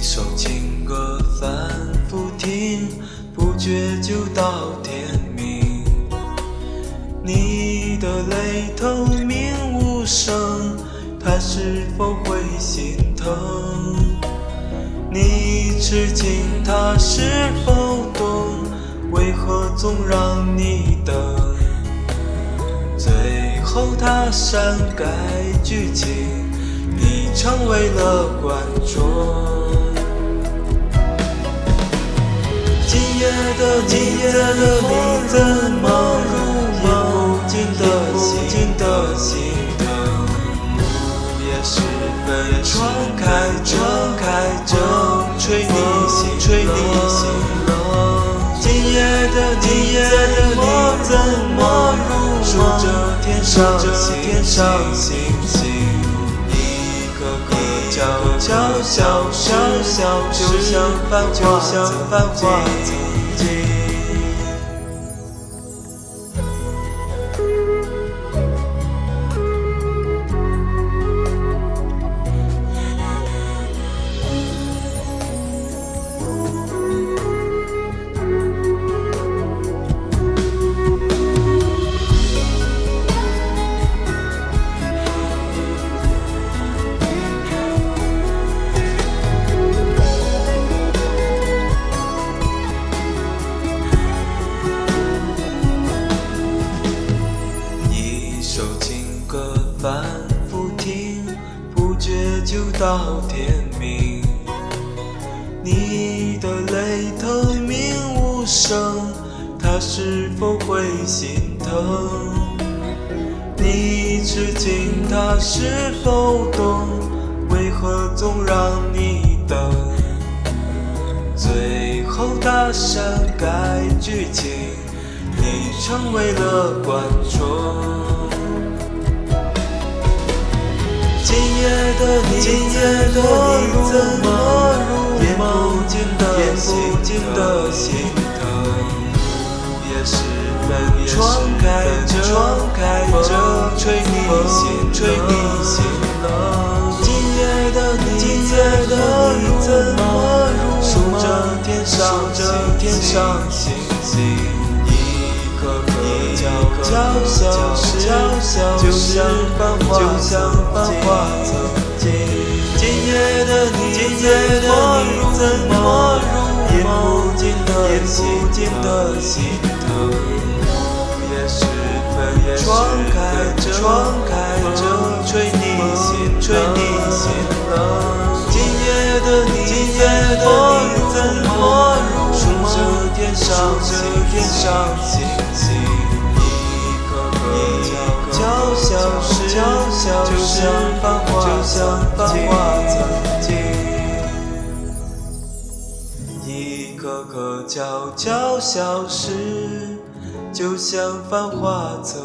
一首情歌反复听不觉就到天明你的泪透明无声他是否会心疼？你痴情他是否懂为何总让你等？最后他删改剧情你成为了观众的今夜的你怎么入梦？眼不尽的心疼，午夜时分，窗开着开着，吹你心吹你心冷。今夜的今夜的你怎么入梦？数着天上天上星星，一颗颗悄悄消失，就像繁华。一首情歌反复听，不觉就到天明。你的泪透明无声，他是否会心疼？你痴情，他是否懂？为何总让你等？最后他删改剧情，你成为了观众。今夜的你，今夜的你怎么入梦？眼不尽的心疼。午夜时分，窗开着，窗开着，吹你心，吹你心冷。今夜的你，今夜的你怎么入梦？数着天上，星星，像繁华，就像繁华曾经。今夜的你，今夜的你怎么入梦？眼不尽的心，尽的心疼。午夜时分，窗开着，窗开着，吹你心，吹你心冷。今夜的你，今夜的你怎么入梦？数着天上，数着天上星星，悄悄消失，就像繁华曾